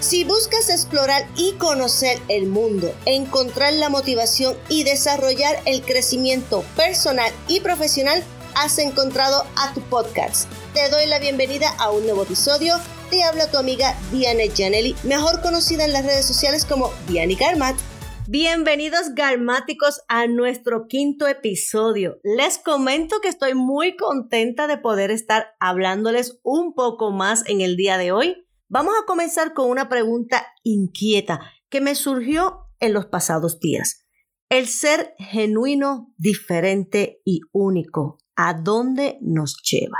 Si buscas explorar y conocer el mundo, encontrar la motivación y desarrollar el crecimiento personal y profesional, has encontrado a tu podcast. Te doy la bienvenida a un nuevo episodio. Te habla tu amiga Diane Janelli, mejor conocida en las redes sociales como Diane Garmat. Bienvenidos garmáticos a nuestro quinto episodio. Les comento que estoy muy contenta de poder estar hablándoles un poco más en el día de hoy Vamos a comenzar con una pregunta inquieta que me surgió en los pasados días. El ser genuino, diferente y único, ¿a dónde nos lleva?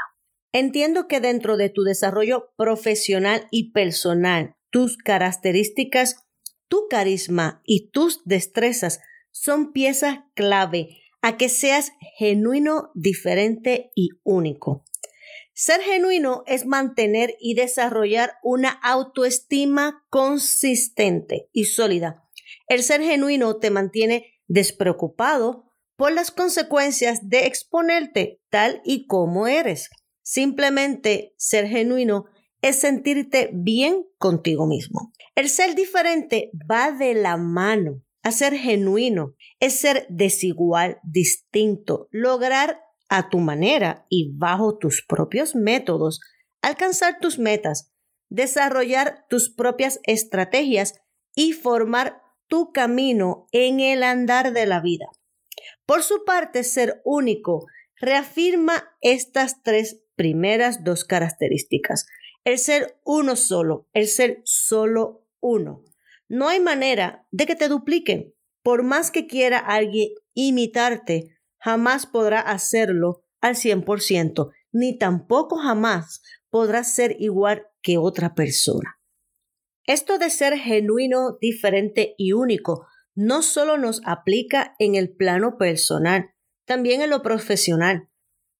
Entiendo que dentro de tu desarrollo profesional y personal, tus características, tu carisma y tus destrezas son piezas clave a que seas genuino, diferente y único. Ser genuino es mantener y desarrollar una autoestima consistente y sólida. El ser genuino te mantiene despreocupado por las consecuencias de exponerte tal y como eres. Simplemente ser genuino es sentirte bien contigo mismo. El ser diferente va de la mano a ser genuino, es ser desigual, distinto, lograr a tu manera y bajo tus propios métodos, alcanzar tus metas, desarrollar tus propias estrategias y formar tu camino en el andar de la vida. Por su parte, ser único reafirma estas tres primeras dos características. El ser uno solo, el ser solo uno. No hay manera de que te dupliquen. Por más que quiera alguien imitarte, jamás podrá hacerlo al 100%, ni tampoco jamás podrá ser igual que otra persona. Esto de ser genuino, diferente y único no solo nos aplica en el plano personal, también en lo profesional.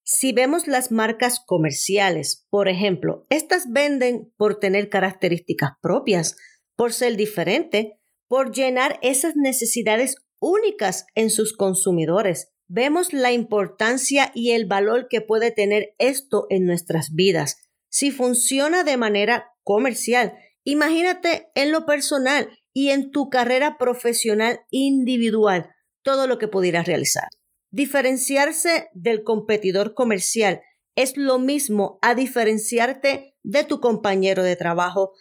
Si vemos las marcas comerciales, por ejemplo, estas venden por tener características propias, por ser diferente, por llenar esas necesidades únicas en sus consumidores vemos la importancia y el valor que puede tener esto en nuestras vidas. Si funciona de manera comercial, imagínate en lo personal y en tu carrera profesional individual todo lo que pudieras realizar. Diferenciarse del competidor comercial es lo mismo a diferenciarte de tu compañero de trabajo,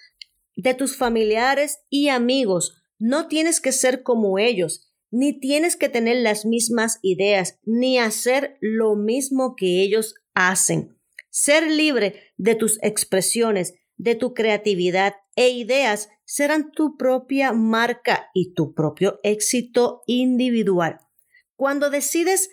de tus familiares y amigos. No tienes que ser como ellos, ni tienes que tener las mismas ideas, ni hacer lo mismo que ellos hacen. Ser libre de tus expresiones, de tu creatividad e ideas serán tu propia marca y tu propio éxito individual. Cuando decides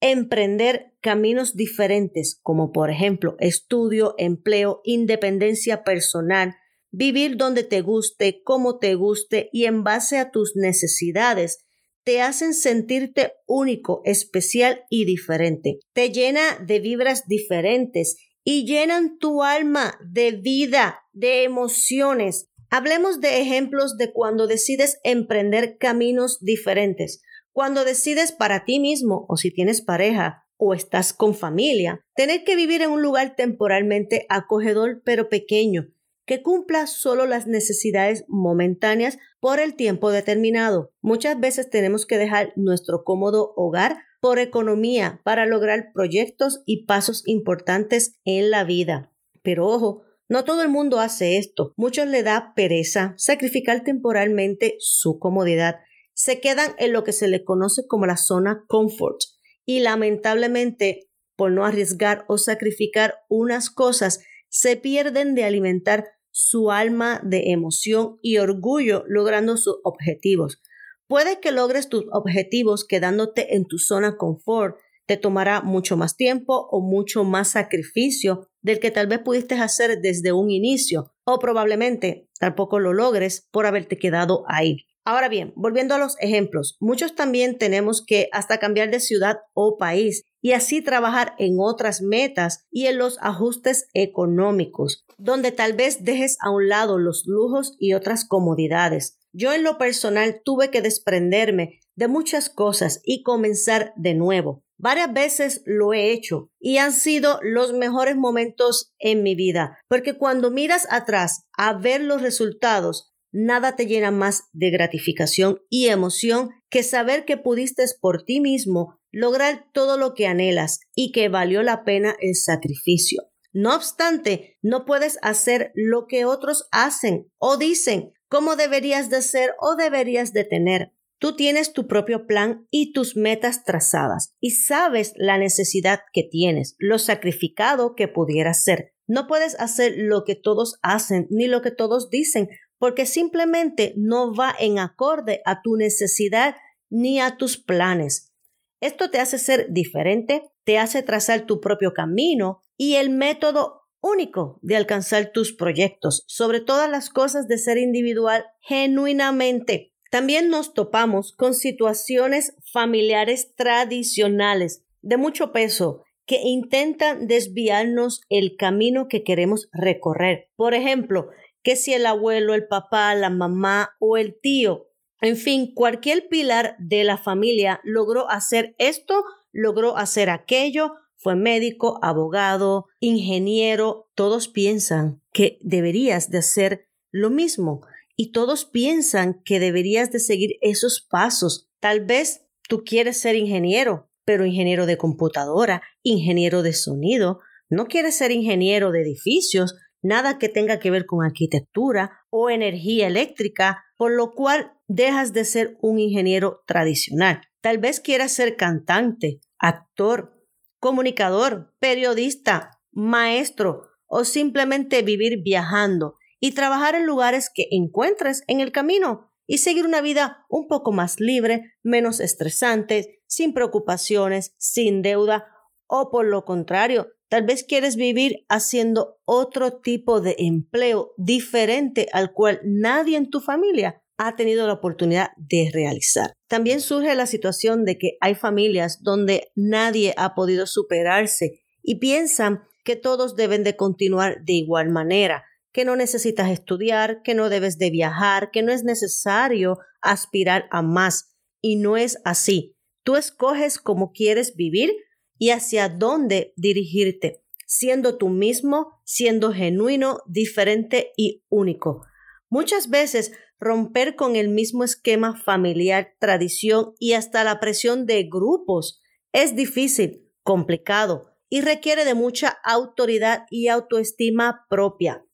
emprender caminos diferentes, como por ejemplo estudio, empleo, independencia personal, vivir donde te guste, como te guste y en base a tus necesidades, te hacen sentirte único, especial y diferente. Te llena de vibras diferentes y llenan tu alma de vida, de emociones. Hablemos de ejemplos de cuando decides emprender caminos diferentes. Cuando decides para ti mismo o si tienes pareja o estás con familia, tener que vivir en un lugar temporalmente acogedor pero pequeño, que cumpla solo las necesidades momentáneas por el tiempo determinado. Muchas veces tenemos que dejar nuestro cómodo hogar por economía para lograr proyectos y pasos importantes en la vida. Pero ojo, no todo el mundo hace esto. Muchos le da pereza sacrificar temporalmente su comodidad. Se quedan en lo que se le conoce como la zona comfort y lamentablemente por no arriesgar o sacrificar unas cosas se pierden de alimentar su alma de emoción y orgullo logrando sus objetivos. Puede que logres tus objetivos quedándote en tu zona confort. Te tomará mucho más tiempo o mucho más sacrificio del que tal vez pudiste hacer desde un inicio o probablemente tampoco lo logres por haberte quedado ahí. Ahora bien, volviendo a los ejemplos, muchos también tenemos que hasta cambiar de ciudad o país y así trabajar en otras metas y en los ajustes económicos, donde tal vez dejes a un lado los lujos y otras comodidades. Yo en lo personal tuve que desprenderme de muchas cosas y comenzar de nuevo. Varias veces lo he hecho y han sido los mejores momentos en mi vida, porque cuando miras atrás a ver los resultados, nada te llena más de gratificación y emoción que saber que pudiste por ti mismo lograr todo lo que anhelas y que valió la pena el sacrificio. No obstante, no puedes hacer lo que otros hacen o dicen, cómo deberías de ser o deberías de tener. Tú tienes tu propio plan y tus metas trazadas y sabes la necesidad que tienes, lo sacrificado que pudieras ser. No puedes hacer lo que todos hacen ni lo que todos dicen porque simplemente no va en acorde a tu necesidad ni a tus planes. Esto te hace ser diferente, te hace trazar tu propio camino y el método único de alcanzar tus proyectos, sobre todas las cosas de ser individual genuinamente. También nos topamos con situaciones familiares tradicionales de mucho peso que intentan desviarnos el camino que queremos recorrer. Por ejemplo, que si el abuelo, el papá, la mamá o el tío, en fin, cualquier pilar de la familia logró hacer esto, logró hacer aquello, fue médico, abogado, ingeniero, todos piensan que deberías de hacer lo mismo y todos piensan que deberías de seguir esos pasos. Tal vez tú quieres ser ingeniero, pero ingeniero de computadora, ingeniero de sonido, no quieres ser ingeniero de edificios, nada que tenga que ver con arquitectura o energía eléctrica, por lo cual dejas de ser un ingeniero tradicional. Tal vez quieras ser cantante, actor, comunicador, periodista, maestro o simplemente vivir viajando y trabajar en lugares que encuentres en el camino y seguir una vida un poco más libre, menos estresante, sin preocupaciones, sin deuda o por lo contrario, tal vez quieres vivir haciendo otro tipo de empleo diferente al cual nadie en tu familia ha tenido la oportunidad de realizar. También surge la situación de que hay familias donde nadie ha podido superarse y piensan que todos deben de continuar de igual manera, que no necesitas estudiar, que no debes de viajar, que no es necesario aspirar a más. Y no es así. Tú escoges cómo quieres vivir y hacia dónde dirigirte, siendo tú mismo, siendo genuino, diferente y único. Muchas veces romper con el mismo esquema familiar, tradición y hasta la presión de grupos es difícil, complicado y requiere de mucha autoridad y autoestima propia.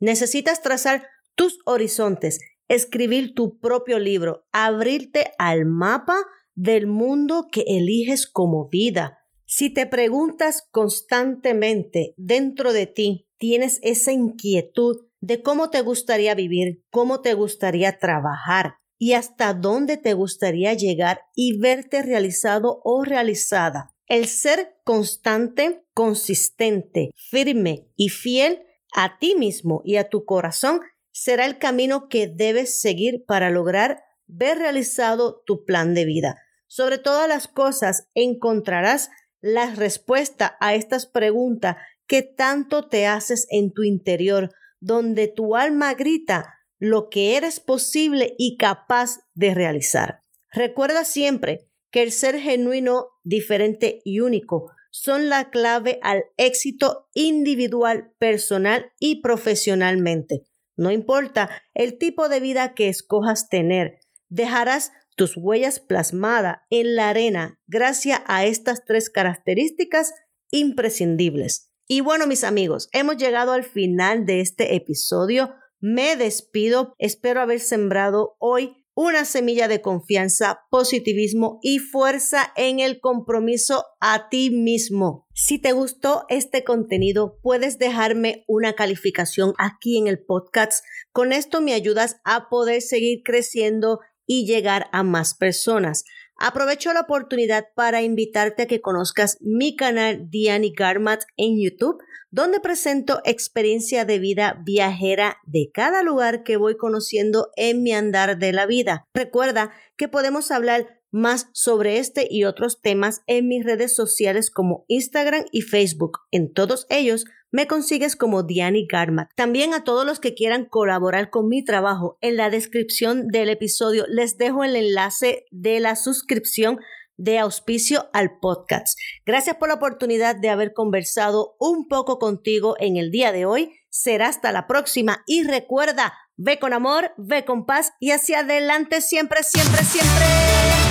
Necesitas trazar tus horizontes, escribir tu propio libro, abrirte al mapa del mundo que eliges como vida. Si te preguntas constantemente dentro de ti, tienes esa inquietud de cómo te gustaría vivir, cómo te gustaría trabajar y hasta dónde te gustaría llegar y verte realizado o realizada. El ser constante, consistente, firme y fiel a ti mismo y a tu corazón será el camino que debes seguir para lograr ver realizado tu plan de vida. Sobre todas las cosas encontrarás la respuesta a estas preguntas que tanto te haces en tu interior donde tu alma grita lo que eres posible y capaz de realizar. Recuerda siempre que el ser genuino, diferente y único son la clave al éxito individual, personal y profesionalmente. No importa el tipo de vida que escojas tener, dejarás tus huellas plasmadas en la arena gracias a estas tres características imprescindibles. Y bueno, mis amigos, hemos llegado al final de este episodio. Me despido. Espero haber sembrado hoy una semilla de confianza, positivismo y fuerza en el compromiso a ti mismo. Si te gustó este contenido, puedes dejarme una calificación aquí en el podcast. Con esto me ayudas a poder seguir creciendo y llegar a más personas. Aprovecho la oportunidad para invitarte a que conozcas mi canal Diani Garmat en YouTube, donde presento experiencia de vida viajera de cada lugar que voy conociendo en mi andar de la vida. Recuerda que podemos hablar más sobre este y otros temas en mis redes sociales como Instagram y Facebook. En todos ellos me consigues como Diani Garmat. También a todos los que quieran colaborar con mi trabajo, en la descripción del episodio les dejo el enlace de la suscripción de auspicio al podcast. Gracias por la oportunidad de haber conversado un poco contigo en el día de hoy. Será hasta la próxima y recuerda, ve con amor, ve con paz y hacia adelante siempre, siempre, siempre.